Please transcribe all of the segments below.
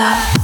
Total.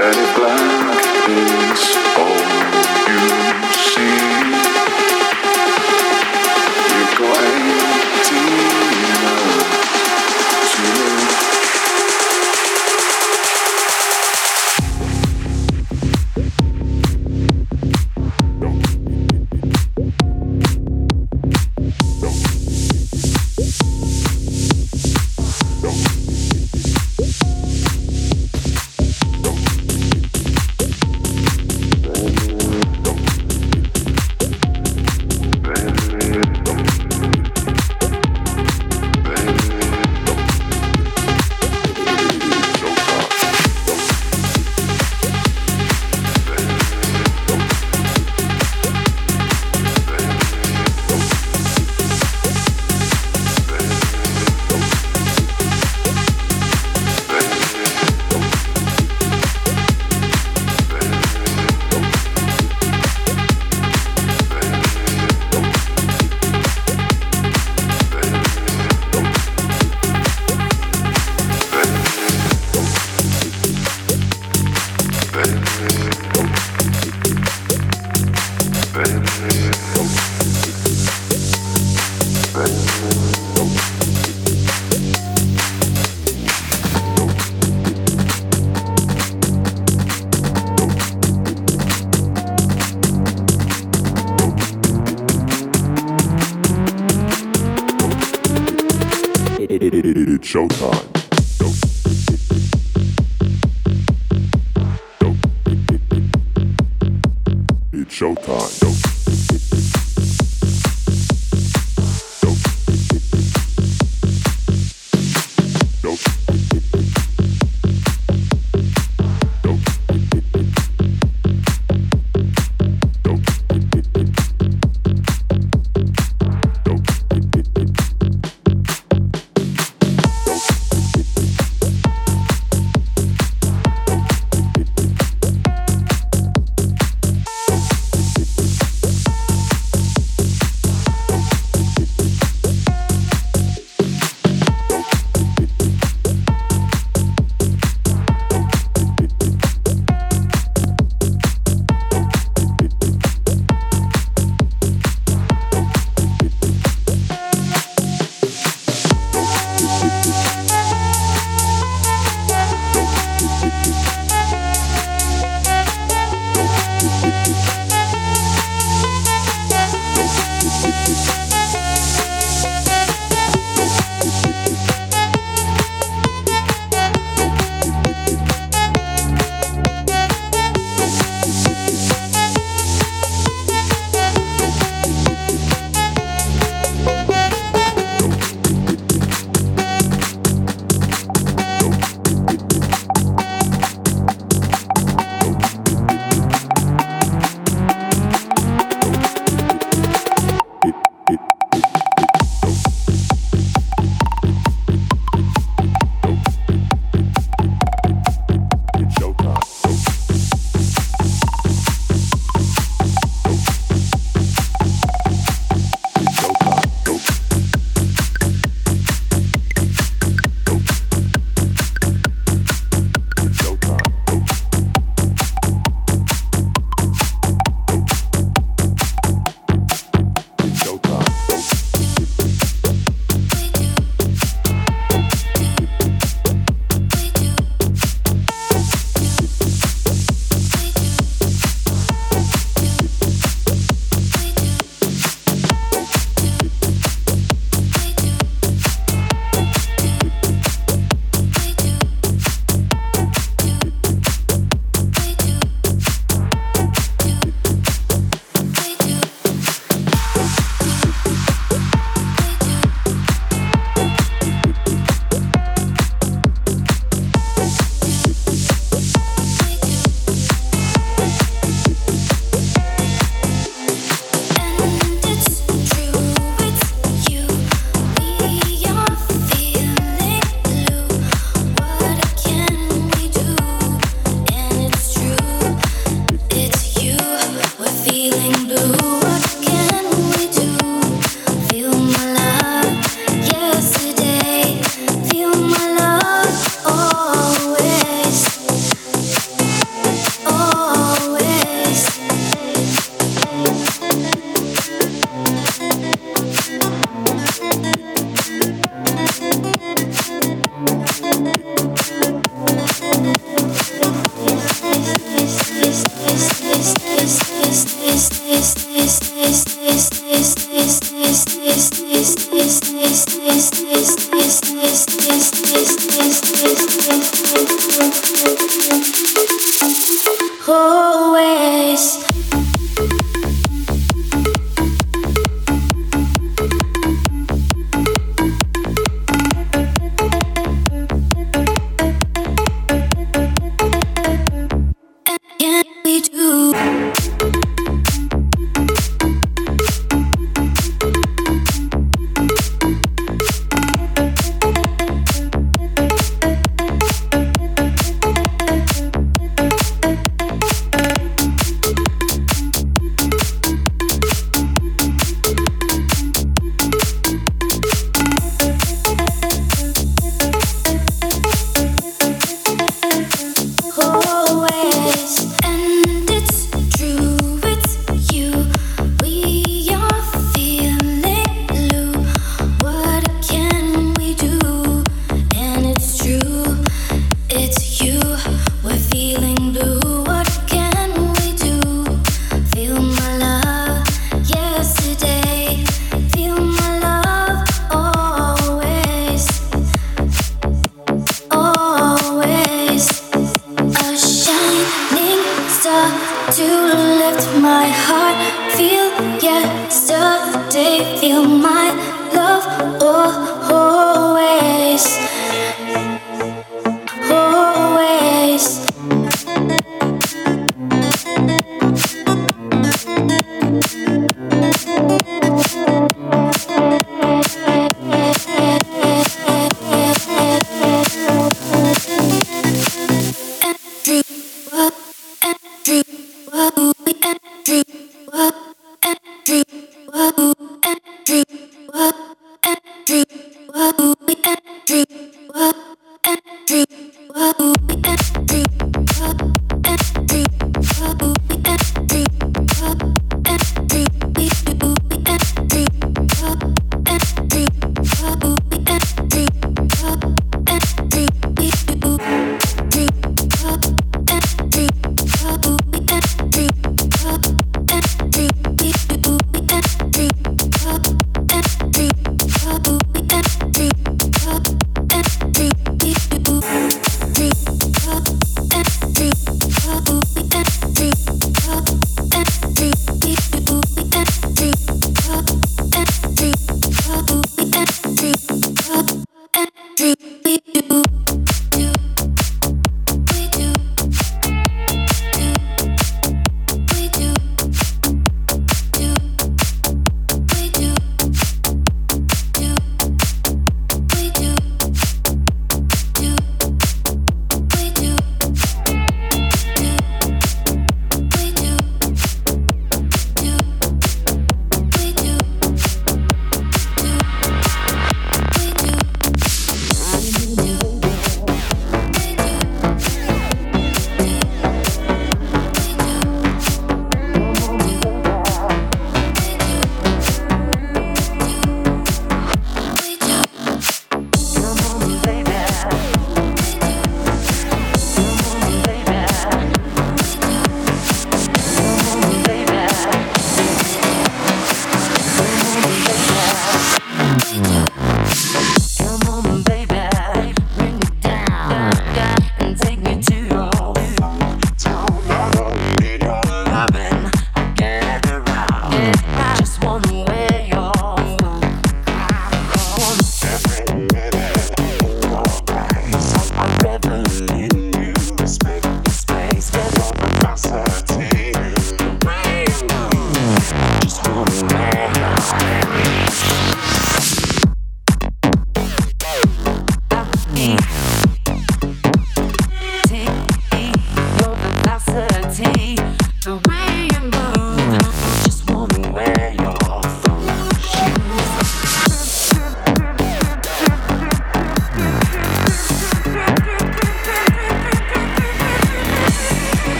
that it blank.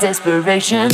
desperation.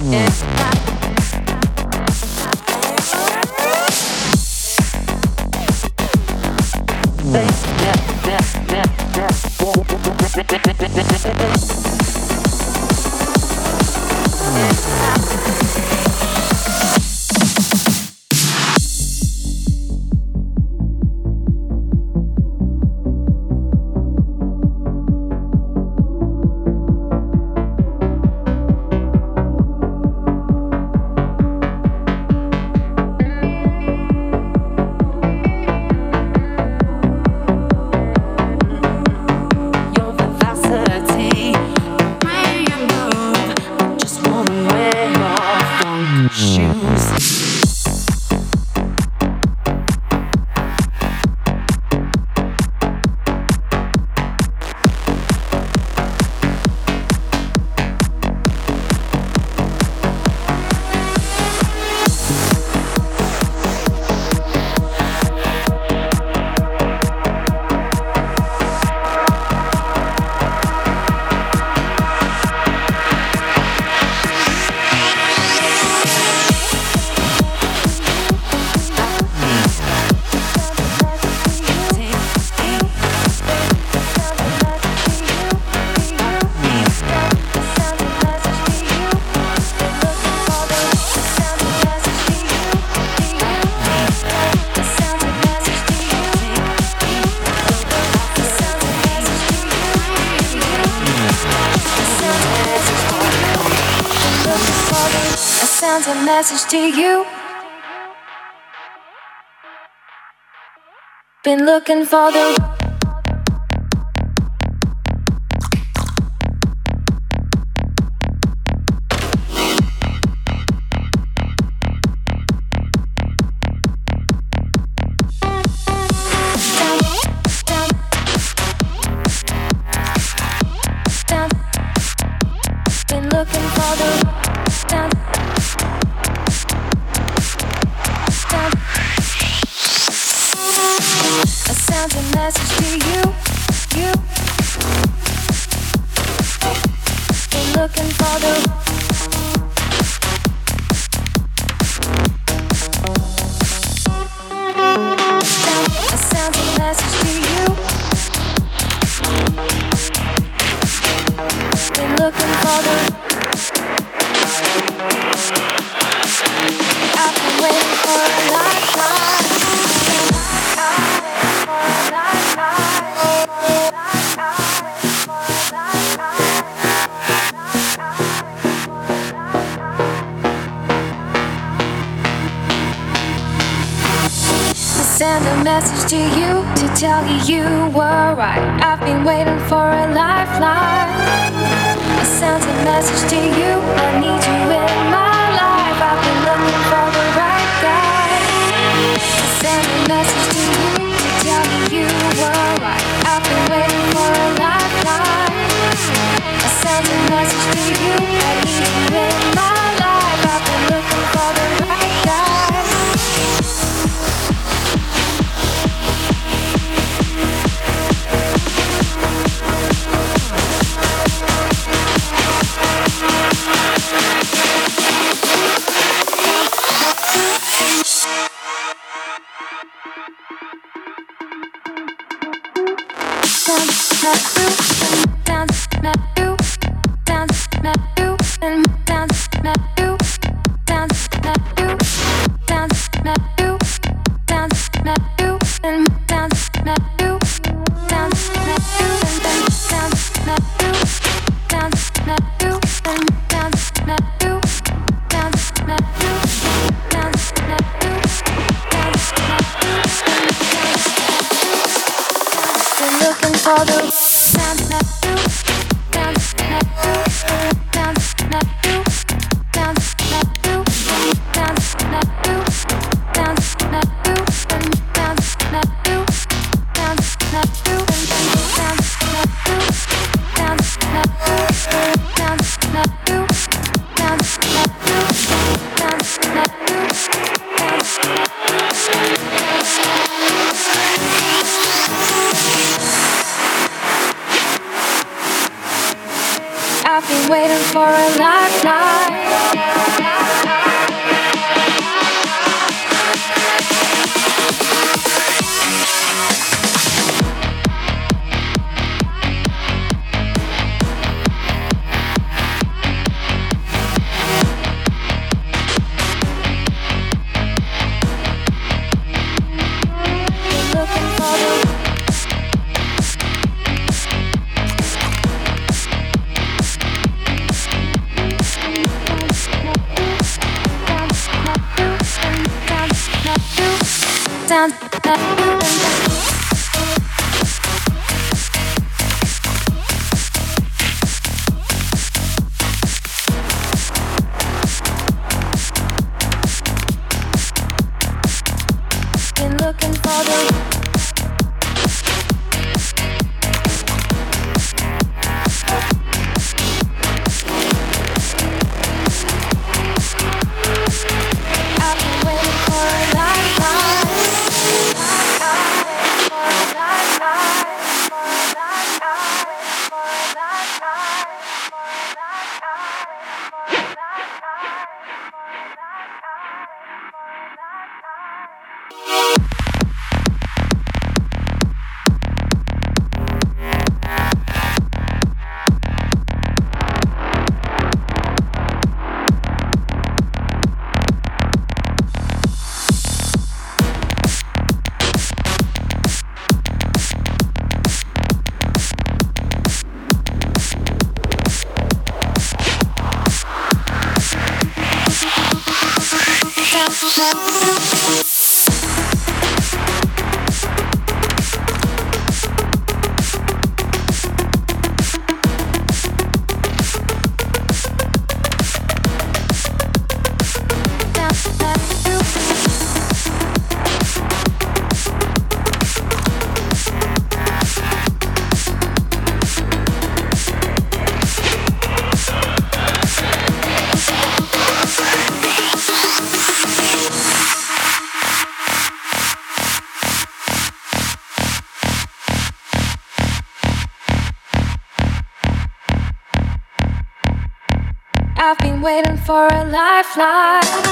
Yeah. Message to you. Been looking for the Not you, sounds not for a lifeline.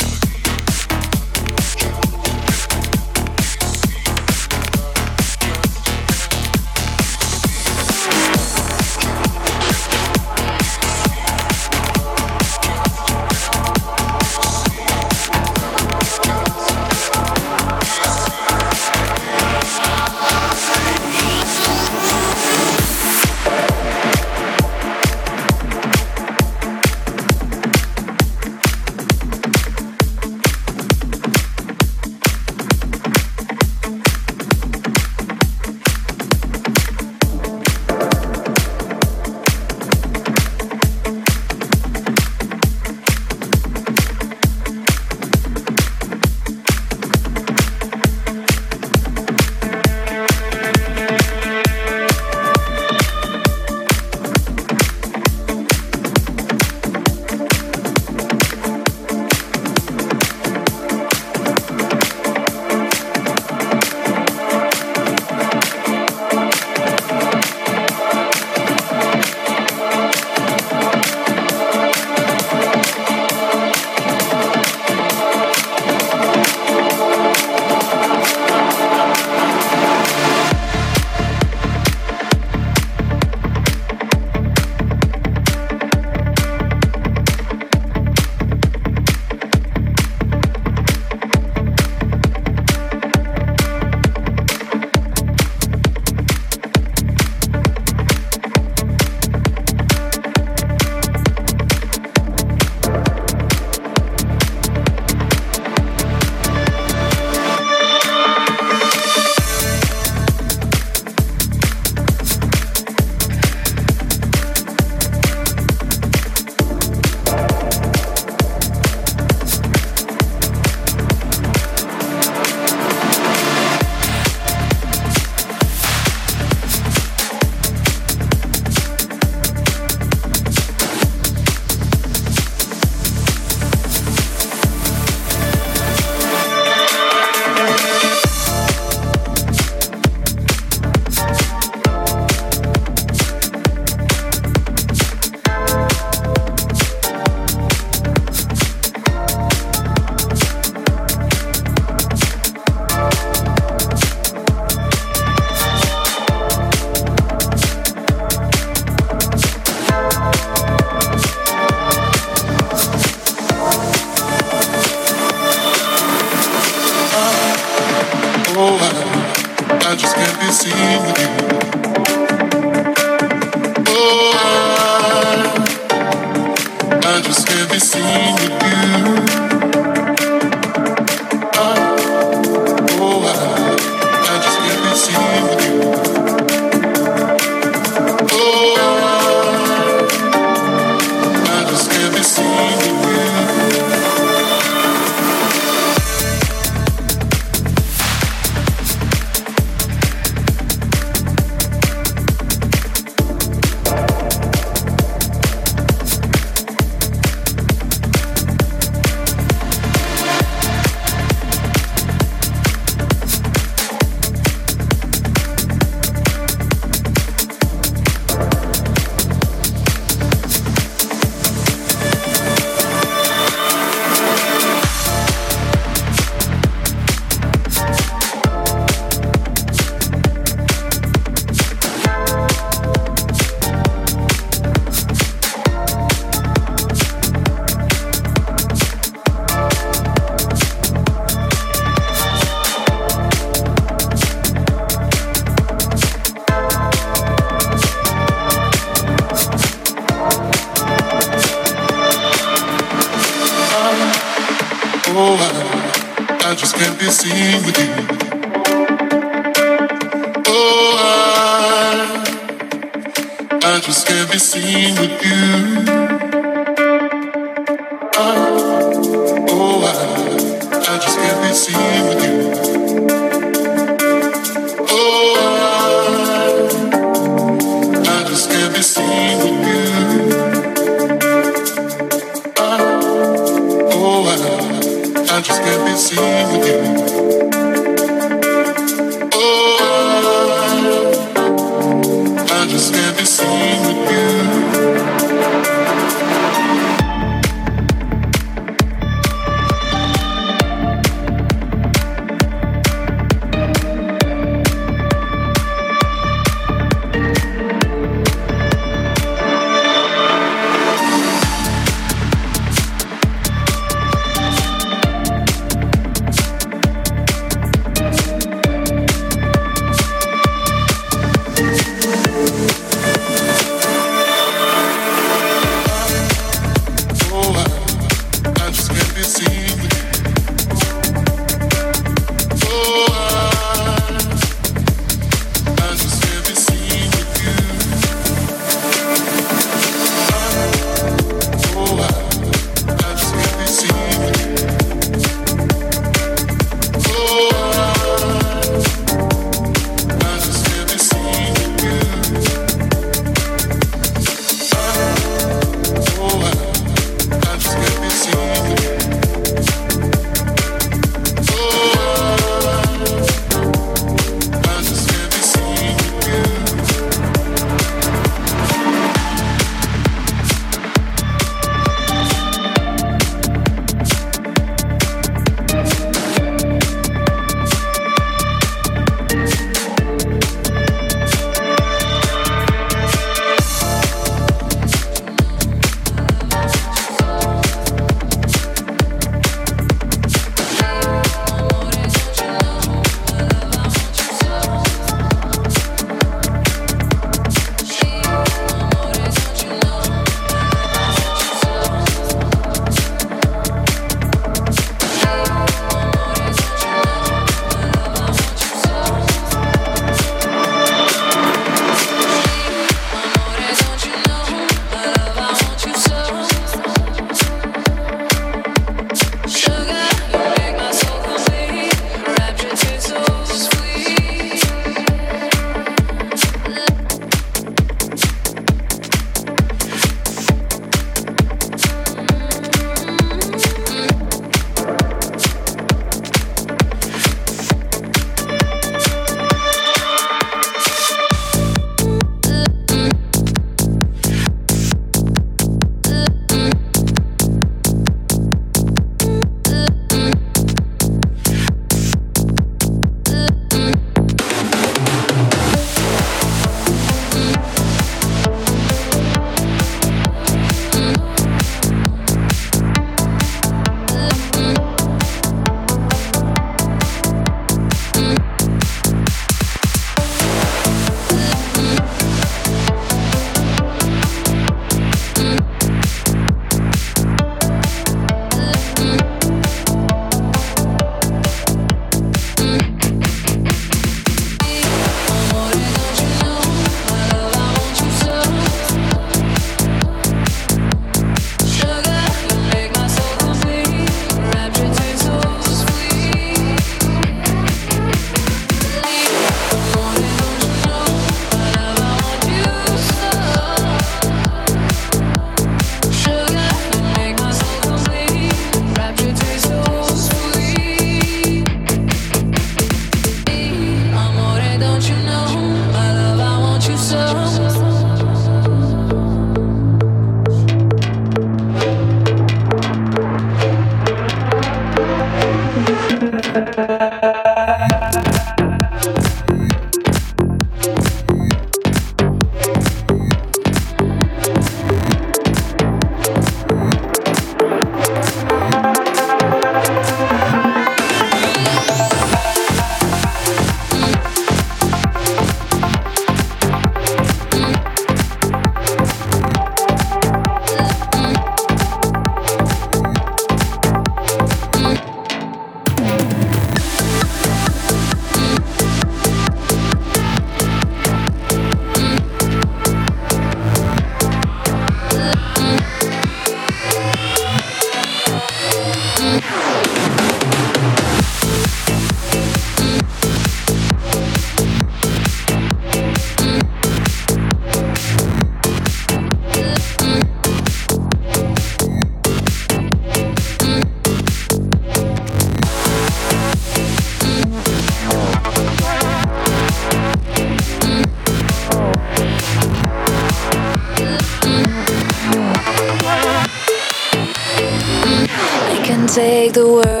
The world.